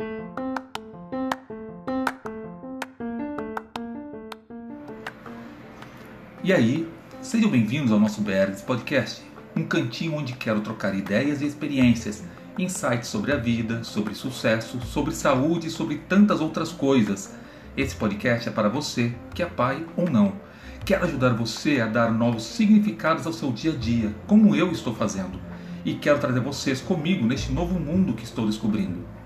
E aí, sejam bem-vindos ao nosso BRGS Podcast, um cantinho onde quero trocar ideias e experiências, insights sobre a vida, sobre sucesso, sobre saúde e sobre tantas outras coisas. Esse podcast é para você que é pai ou não. Quero ajudar você a dar novos significados ao seu dia a dia, como eu estou fazendo. E quero trazer vocês comigo neste novo mundo que estou descobrindo.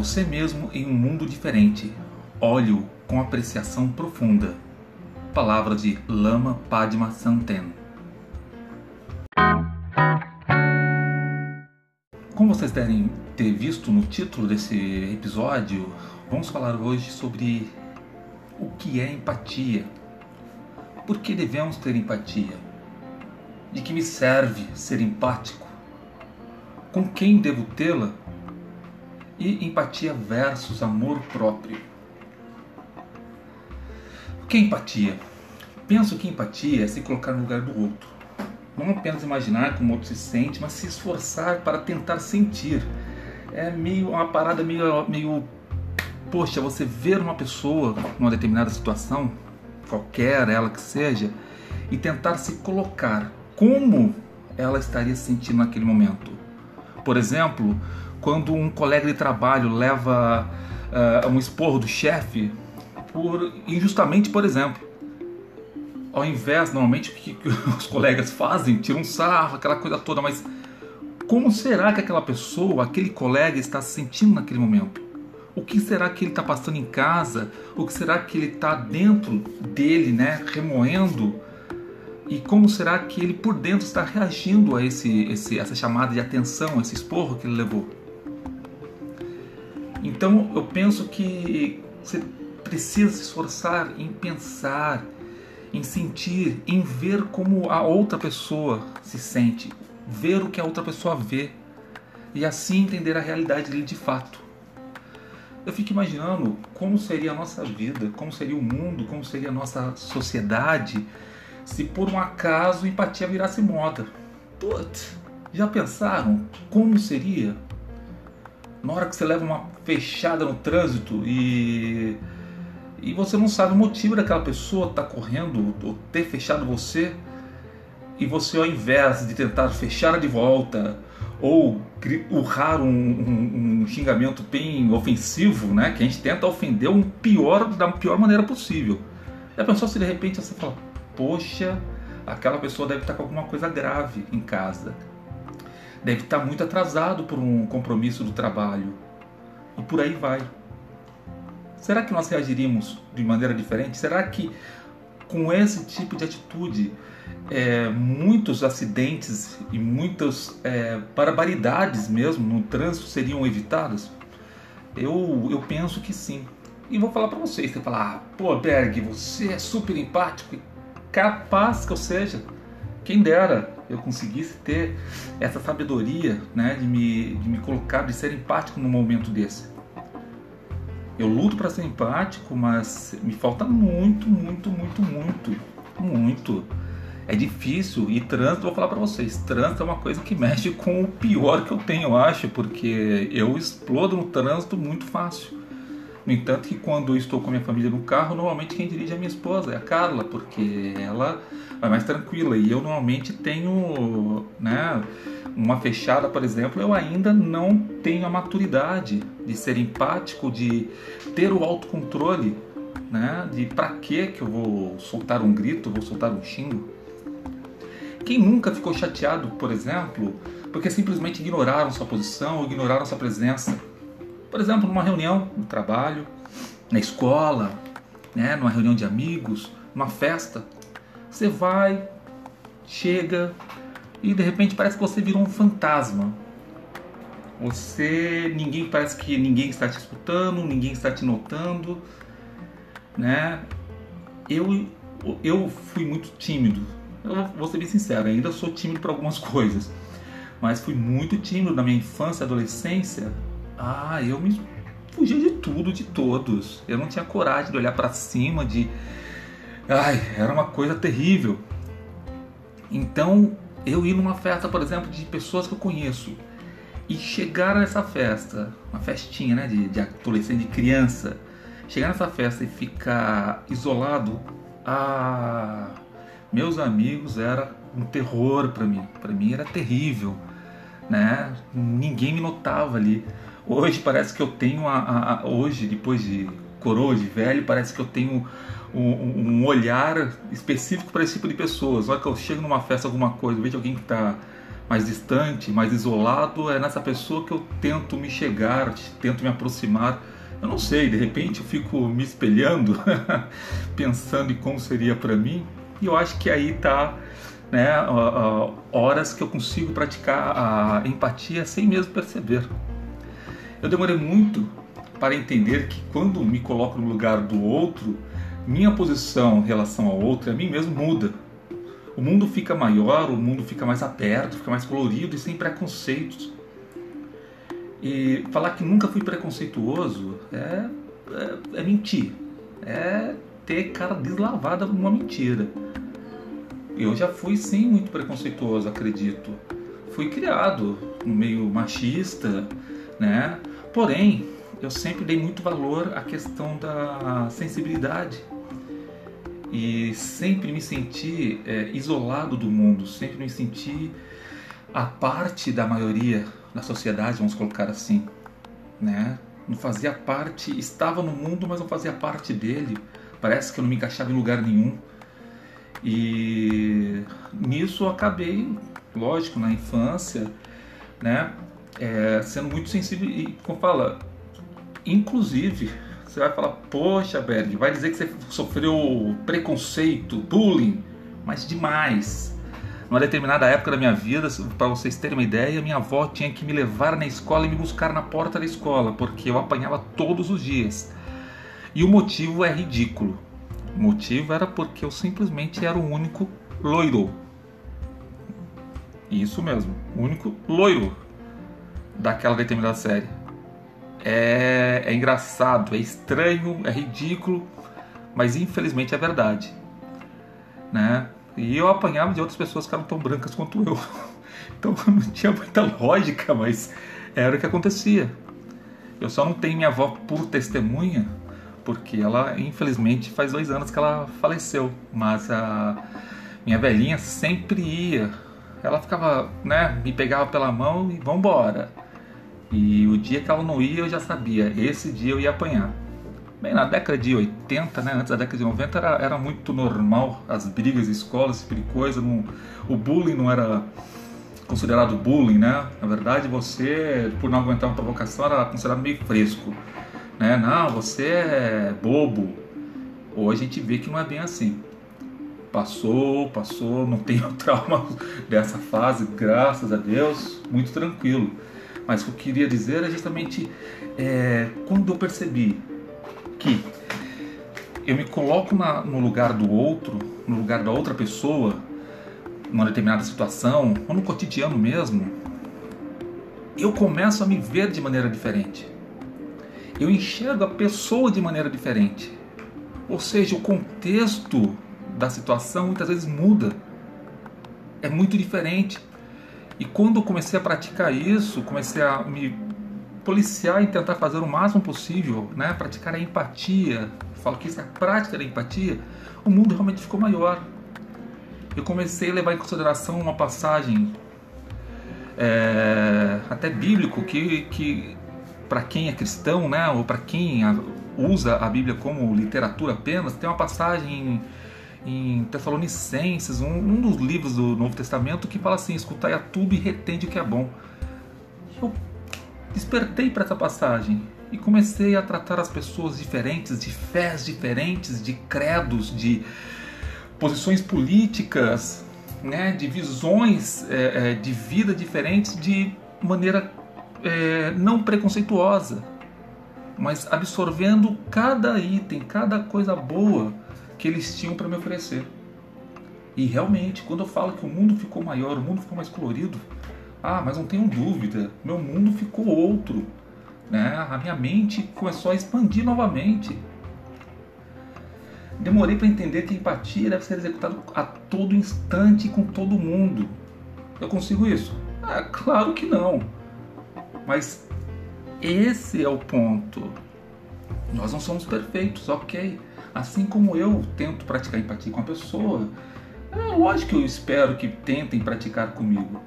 Você mesmo em um mundo diferente. Olhe-o com apreciação profunda. Palavra de Lama Padma Santen. Como vocês devem ter visto no título desse episódio, vamos falar hoje sobre o que é empatia. Por que devemos ter empatia? De que me serve ser empático? Com quem devo tê-la? E empatia versus amor próprio. O que é empatia? Penso que empatia é se colocar no lugar do outro. Não apenas imaginar como o outro se sente, mas se esforçar para tentar sentir. É meio uma parada meio, meio poxa, você ver uma pessoa numa determinada situação, qualquer ela que seja, e tentar se colocar como ela estaria se sentindo naquele momento. Por exemplo, quando um colega de trabalho leva uh, um esporro do chefe por injustamente, por exemplo. Ao invés, normalmente, o que, os colegas fazem, tiram um sarro, aquela coisa toda, mas como será que aquela pessoa, aquele colega está se sentindo naquele momento? O que será que ele está passando em casa? O que será que ele está dentro dele, né, remoendo? E como será que ele por dentro está reagindo a esse, esse, essa chamada de atenção, esse esporro que ele levou? Então eu penso que você precisa se esforçar em pensar, em sentir, em ver como a outra pessoa se sente, ver o que a outra pessoa vê e assim entender a realidade dele de fato. Eu fico imaginando como seria a nossa vida, como seria o mundo, como seria a nossa sociedade se por um acaso empatia virasse moda. Putz, já pensaram como seria? Na hora que você leva uma fechada no trânsito e e você não sabe o motivo daquela pessoa estar tá correndo ou ter fechado você e você ao invés de tentar fechar de volta ou urrar um, um, um, xingamento bem ofensivo, né, que a gente tenta ofender um pior da pior maneira possível. Já pensou se de repente você fala, poxa, aquela pessoa deve estar com alguma coisa grave em casa deve estar muito atrasado por um compromisso do trabalho. E por aí vai. Será que nós reagiríamos de maneira diferente? Será que com esse tipo de atitude é, muitos acidentes e muitas é, barbaridades mesmo no trânsito seriam evitadas? Eu, eu penso que sim. E vou falar para vocês, você falar, ah, pô Berg, você é super empático, capaz que eu seja. Quem dera eu conseguisse ter essa sabedoria né, de, me, de me colocar, de ser empático num momento desse. Eu luto para ser empático, mas me falta muito, muito, muito, muito, muito. É difícil e trânsito, vou falar para vocês, trânsito é uma coisa que mexe com o pior que eu tenho, eu acho, porque eu explodo no trânsito muito fácil. No entanto, que quando eu estou com a minha família no carro, normalmente quem dirige é a minha esposa, é a Carla, porque ela vai mais tranquila. E eu normalmente tenho, né, uma fechada, por exemplo, eu ainda não tenho a maturidade de ser empático, de ter o autocontrole, né, de para que que eu vou soltar um grito, vou soltar um xingo. Quem nunca ficou chateado, por exemplo, porque simplesmente ignoraram sua posição ou ignoraram sua presença? Por exemplo, numa reunião no trabalho, na escola, né, numa reunião de amigos, numa festa, você vai, chega e de repente parece que você virou um fantasma. Você, ninguém parece que ninguém está te escutando, ninguém está te notando, né? Eu eu fui muito tímido. Eu vou ser bem sincero, ainda sou tímido para algumas coisas, mas fui muito tímido na minha infância, adolescência. Ah, eu me fugia de tudo, de todos. Eu não tinha coragem de olhar para cima, de. Ai, era uma coisa terrível. Então, eu ir numa festa, por exemplo, de pessoas que eu conheço e chegar nessa festa, uma festinha, né, de, de adolescente, de criança, chegar nessa festa e ficar isolado, ah, meus amigos, era um terror para mim. Para mim era terrível, né? Ninguém me notava ali. Hoje parece que eu tenho a, a, a hoje depois de coroa, de velho, parece que eu tenho um, um olhar específico para esse tipo de pessoas. Na hora que eu chego numa festa, alguma coisa, vejo alguém que está mais distante, mais isolado, é nessa pessoa que eu tento me chegar, tento me aproximar. Eu não sei, de repente eu fico me espelhando, pensando em como seria para mim, e eu acho que aí tá né, horas que eu consigo praticar a empatia sem mesmo perceber. Eu demorei muito para entender que quando me coloco no lugar do outro, minha posição em relação ao outro, a mim mesmo muda. O mundo fica maior, o mundo fica mais aberto, fica mais colorido e sem preconceitos. E falar que nunca fui preconceituoso é, é, é mentir. É ter cara deslavada numa mentira. Eu já fui sim muito preconceituoso, acredito. Fui criado no meio machista, né? Porém, eu sempre dei muito valor à questão da sensibilidade e sempre me senti é, isolado do mundo, sempre me senti a parte da maioria da sociedade, vamos colocar assim, né? Não fazia parte, estava no mundo, mas não fazia parte dele. Parece que eu não me encaixava em lugar nenhum. E nisso eu acabei, lógico, na infância, né? É, sendo muito sensível e, como fala, inclusive você vai falar, poxa, Berg, vai dizer que você sofreu preconceito, bullying, mas demais. Numa determinada época da minha vida, para vocês terem uma ideia, minha avó tinha que me levar na escola e me buscar na porta da escola, porque eu apanhava todos os dias. E o motivo é ridículo. O motivo era porque eu simplesmente era o único loiro. Isso mesmo, o único loiro daquela determinada série é, é engraçado, é estranho, é ridículo, mas infelizmente é verdade. Né? E eu apanhava de outras pessoas que eram tão brancas quanto eu. Então não tinha muita lógica, mas era o que acontecia. Eu só não tenho minha avó por testemunha, porque ela, infelizmente, faz dois anos que ela faleceu. Mas a minha velhinha sempre ia. Ela ficava, né, me pegava pela mão e vambora. E o dia que ela não ia, eu já sabia, esse dia eu ia apanhar. Bem, na década de 80, né, antes da década de 90, era, era muito normal as brigas, escolas, esse tipo de coisa. Não, o bullying não era considerado bullying, né? Na verdade, você, por não aguentar uma provocação, era considerado meio fresco. Né? Não, você é bobo. Hoje a gente vê que não é bem assim. Passou, passou, não tenho trauma dessa fase, graças a Deus, muito tranquilo. Mas o que eu queria dizer é justamente é, quando eu percebi que eu me coloco na, no lugar do outro, no lugar da outra pessoa, numa determinada situação, ou no cotidiano mesmo, eu começo a me ver de maneira diferente. Eu enxergo a pessoa de maneira diferente. Ou seja, o contexto da situação muitas vezes muda. É muito diferente. E quando comecei a praticar isso, comecei a me policiar e tentar fazer o máximo possível, né, praticar a empatia, falo que isso é a prática da empatia, o mundo realmente ficou maior. Eu comecei a levar em consideração uma passagem é, até bíblico que, que para quem é cristão, né, ou para quem usa a Bíblia como literatura apenas, tem uma passagem em Tessalonicenses, um, um, dos livros do Novo Testamento, que fala assim: escutai a tudo e retende o que é bom. Eu despertei para essa passagem e comecei a tratar as pessoas diferentes, de fés diferentes, de credos, de posições políticas, né, de visões é, é, de vida diferentes, de maneira é, não preconceituosa, mas absorvendo cada item, cada coisa boa que eles tinham para me oferecer. E realmente, quando eu falo que o mundo ficou maior, o mundo ficou mais colorido, ah, mas não tenham dúvida, meu mundo ficou outro. né? A minha mente começou a expandir novamente. Demorei para entender que a empatia deve ser executada a todo instante com todo mundo. Eu consigo isso? Ah, claro que não. Mas esse é o ponto. Nós não somos perfeitos, ok. Assim como eu tento praticar empatia com a pessoa, é lógico que eu espero que tentem praticar comigo,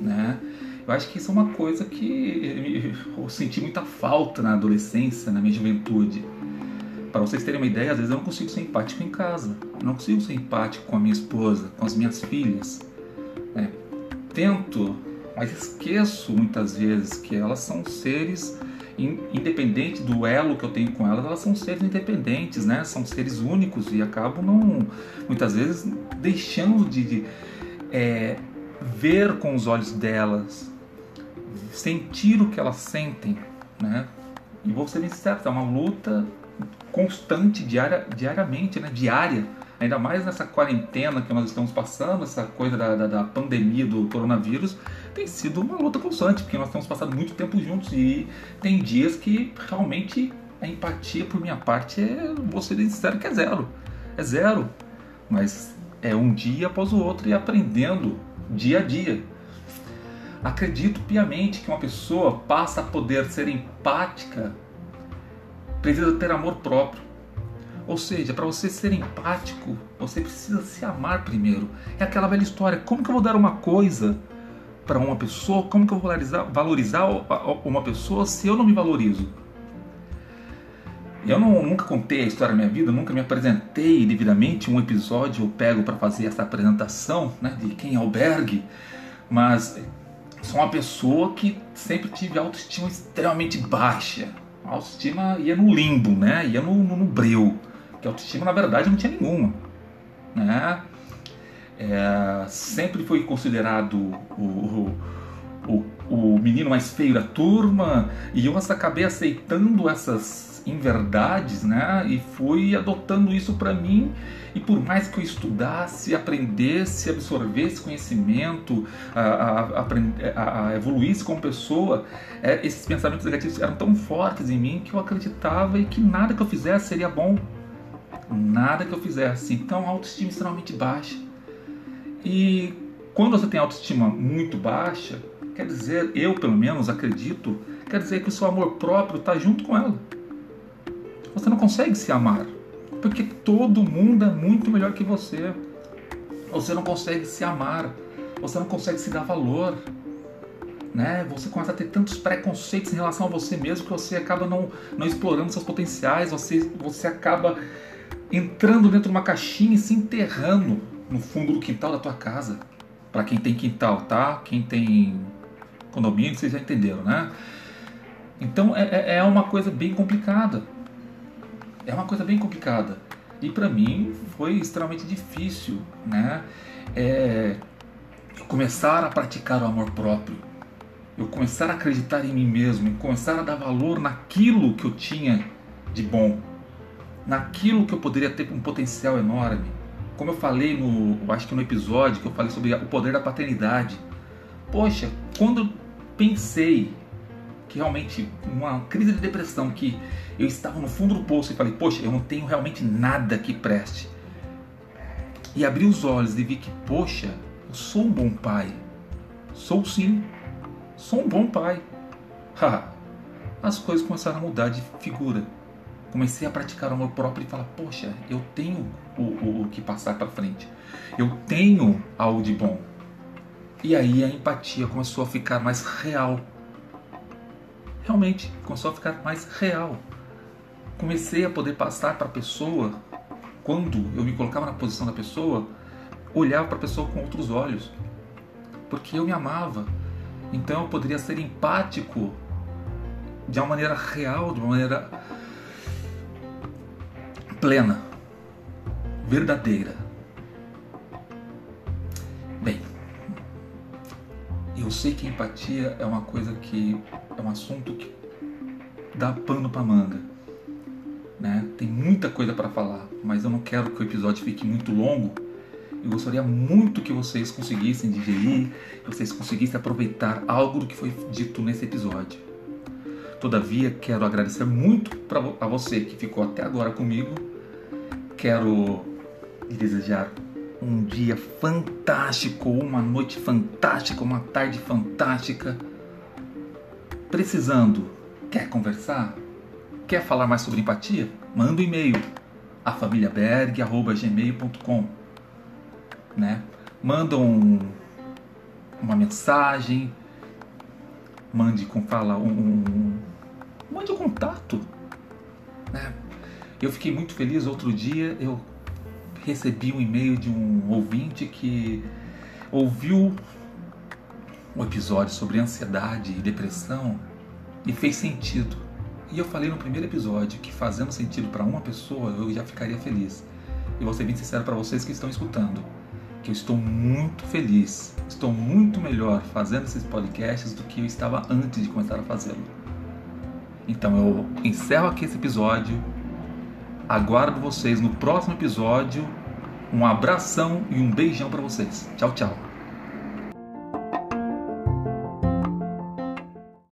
né? Eu acho que isso é uma coisa que eu senti muita falta na adolescência, na minha juventude. Para vocês terem uma ideia, às vezes eu não consigo ser empático em casa. Eu não consigo ser empático com a minha esposa, com as minhas filhas. Né? Tento, mas esqueço muitas vezes que elas são seres independente do elo que eu tenho com elas, elas são seres independentes, né? São seres únicos e acabo não, muitas vezes, deixando de, de é, ver com os olhos delas, sentir o que elas sentem, né? E vou ser bem sincero, é uma luta constante, diária, diariamente, né? Diária. Ainda mais nessa quarentena que nós estamos passando, essa coisa da, da, da pandemia do coronavírus, tem sido uma luta constante, porque nós temos passado muito tempo juntos e tem dias que realmente a empatia por minha parte é, vou ser sincero, que é zero. É zero. Mas é um dia após o outro e aprendendo dia a dia. Acredito piamente que uma pessoa passa a poder ser empática, precisa ter amor próprio. Ou seja, para você ser empático, você precisa se amar primeiro. É aquela velha história: como que eu vou dar uma coisa para uma pessoa? Como que eu vou valorizar, valorizar uma pessoa se eu não me valorizo? Eu não, nunca contei a história da minha vida, nunca me apresentei devidamente. Um episódio eu pego para fazer essa apresentação né, de quem o Berg, mas sou uma pessoa que sempre tive autoestima extremamente baixa. A autoestima ia no limbo, né? ia no, no, no breu. Que autoestima, na verdade, não tinha nenhuma. Né? É, sempre foi considerado o, o, o menino mais feio da turma e eu acabei aceitando essas inverdades, né? E fui adotando isso para mim. E por mais que eu estudasse, aprendesse, absorvesse conhecimento, a, a, a, a evoluísse como pessoa, é, esses pensamentos negativos eram tão fortes em mim que eu acreditava e que nada que eu fizesse seria bom. Nada que eu fizesse. Então, autoestima extremamente baixa. E quando você tem autoestima muito baixa, quer dizer, eu pelo menos acredito, quer dizer que o seu amor próprio está junto com ela você não consegue se amar. Porque todo mundo é muito melhor que você. Você não consegue se amar. Você não consegue se dar valor. Né? Você começa a ter tantos preconceitos em relação a você mesmo que você acaba não, não explorando seus potenciais. Você, você acaba entrando dentro de uma caixinha e se enterrando no fundo do quintal da tua casa. Para quem tem quintal, tá? Quem tem condomínio, vocês já entenderam, né? Então é, é, é uma coisa bem complicada é uma coisa bem complicada. E para mim foi extremamente difícil, né? É, começar a praticar o amor próprio, eu começar a acreditar em mim mesmo, começar a dar valor naquilo que eu tinha de bom, naquilo que eu poderia ter um potencial enorme. Como eu falei no, acho que no episódio que eu falei sobre o poder da paternidade. Poxa, quando eu pensei que realmente uma crise de depressão que eu estava no fundo do poço e falei, poxa, eu não tenho realmente nada que preste. E abri os olhos e vi que, poxa, eu sou um bom pai. Sou sim. Sou um bom pai. As coisas começaram a mudar de figura. Comecei a praticar o amor próprio e falar, poxa, eu tenho o, o, o que passar para frente. Eu tenho algo de bom. E aí a empatia começou a ficar mais real realmente começou a ficar mais real. Comecei a poder passar para a pessoa, quando eu me colocava na posição da pessoa, olhar para a pessoa com outros olhos, porque eu me amava. Então eu poderia ser empático de uma maneira real, de uma maneira plena, verdadeira. Bem, eu sei que empatia é uma coisa que é um assunto que dá pano para manga. Né? Tem muita coisa para falar, mas eu não quero que o episódio fique muito longo. Eu gostaria muito que vocês conseguissem digerir, que vocês conseguissem aproveitar algo do que foi dito nesse episódio. Todavia, quero agradecer muito pra, a você que ficou até agora comigo. Quero lhe desejar um dia fantástico, uma noite fantástica, uma tarde fantástica. Precisando, quer conversar? Quer falar mais sobre empatia? Manda um e-mail a famíliaberg@gmail.com, né? Manda um, uma mensagem, mande com fala um, um mande um contato, né? Eu fiquei muito feliz outro dia, eu recebi um e-mail de um ouvinte que ouviu um episódio sobre ansiedade e depressão e fez sentido. E eu falei no primeiro episódio que fazendo sentido para uma pessoa eu já ficaria feliz. E vou ser bem sincero para vocês que estão escutando, que eu estou muito feliz, estou muito melhor fazendo esses podcasts do que eu estava antes de começar a fazê-lo. Então eu encerro aqui esse episódio. Aguardo vocês no próximo episódio. Um abração e um beijão para vocês. Tchau, tchau.